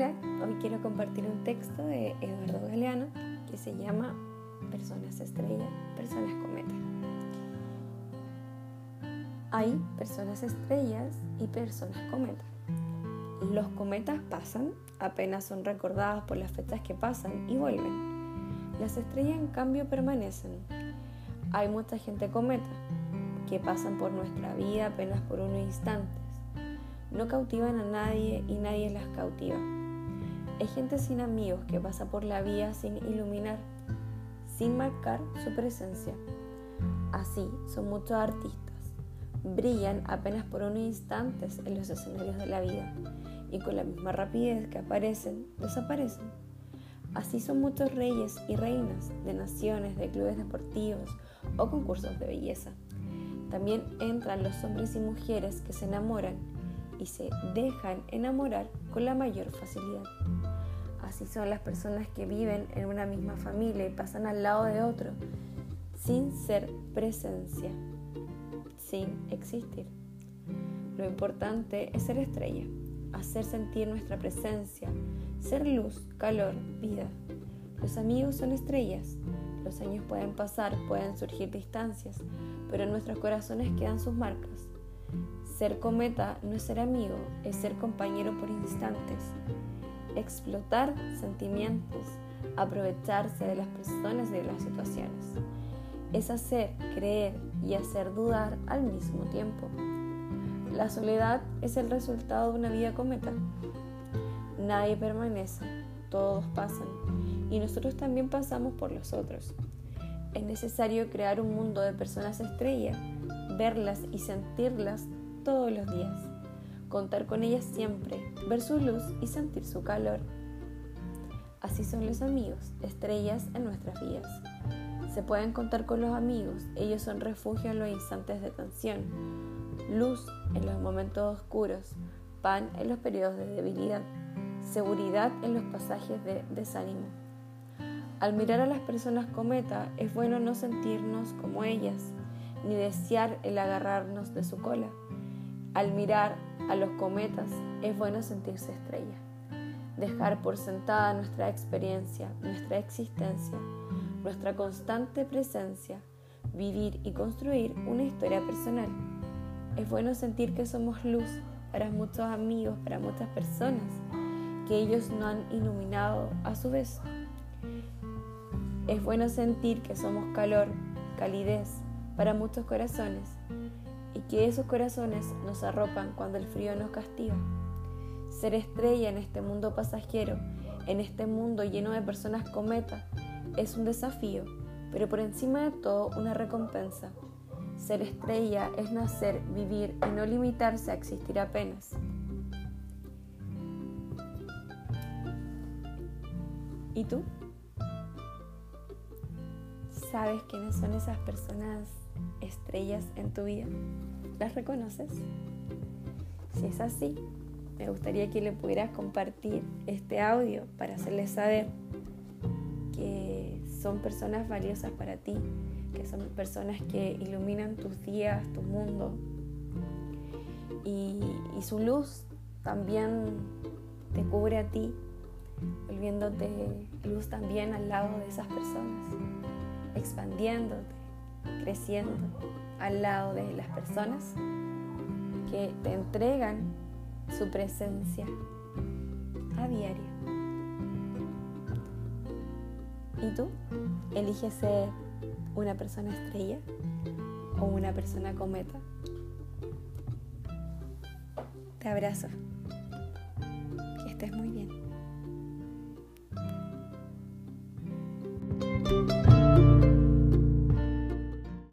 Hoy quiero compartir un texto de Eduardo Galeano que se llama Personas estrella, personas cometa. Hay personas estrellas y personas cometa. Los cometas pasan, apenas son recordadas por las fechas que pasan y vuelven. Las estrellas en cambio permanecen. Hay mucha gente cometa que pasan por nuestra vida apenas por unos instantes. No cautivan a nadie y nadie las cautiva es gente sin amigos que pasa por la vía sin iluminar, sin marcar su presencia. Así son muchos artistas. Brillan apenas por unos instantes en los escenarios de la vida y con la misma rapidez que aparecen, desaparecen. Así son muchos reyes y reinas de naciones, de clubes deportivos o concursos de belleza. También entran los hombres y mujeres que se enamoran y se dejan enamorar con la mayor facilidad. Así son las personas que viven en una misma familia y pasan al lado de otro, sin ser presencia, sin existir. Lo importante es ser estrella, hacer sentir nuestra presencia, ser luz, calor, vida. Los amigos son estrellas. Los años pueden pasar, pueden surgir distancias, pero en nuestros corazones quedan sus marcas. Ser cometa no es ser amigo, es ser compañero por instantes explotar sentimientos, aprovecharse de las personas y de las situaciones. Es hacer, creer y hacer dudar al mismo tiempo. La soledad es el resultado de una vida cometa. Nadie permanece, todos pasan y nosotros también pasamos por los otros. Es necesario crear un mundo de personas estrella, verlas y sentirlas todos los días contar con ellas siempre, ver su luz y sentir su calor. Así son los amigos, estrellas en nuestras vidas. Se pueden contar con los amigos, ellos son refugio en los instantes de tensión, luz en los momentos oscuros, pan en los periodos de debilidad, seguridad en los pasajes de desánimo. Al mirar a las personas cometa es bueno no sentirnos como ellas, ni desear el agarrarnos de su cola. Al mirar a los cometas es bueno sentirse estrella, dejar por sentada nuestra experiencia, nuestra existencia, nuestra constante presencia, vivir y construir una historia personal. Es bueno sentir que somos luz para muchos amigos, para muchas personas, que ellos no han iluminado a su vez. Es bueno sentir que somos calor, calidez para muchos corazones que esos corazones nos arropan cuando el frío nos castiga. Ser estrella en este mundo pasajero, en este mundo lleno de personas cometa, es un desafío, pero por encima de todo una recompensa. Ser estrella es nacer, vivir y no limitarse a existir apenas. ¿Y tú? ¿Sabes quiénes son esas personas estrellas en tu vida? ¿Las reconoces? Si es así, me gustaría que le pudieras compartir este audio para hacerles saber que son personas valiosas para ti, que son personas que iluminan tus días, tu mundo. Y, y su luz también te cubre a ti, volviéndote luz también al lado de esas personas, expandiéndote creciendo al lado de las personas que te entregan su presencia a diario. ¿Y tú? ¿Eliges ser una persona estrella o una persona cometa? Te abrazo. Que estés muy bien.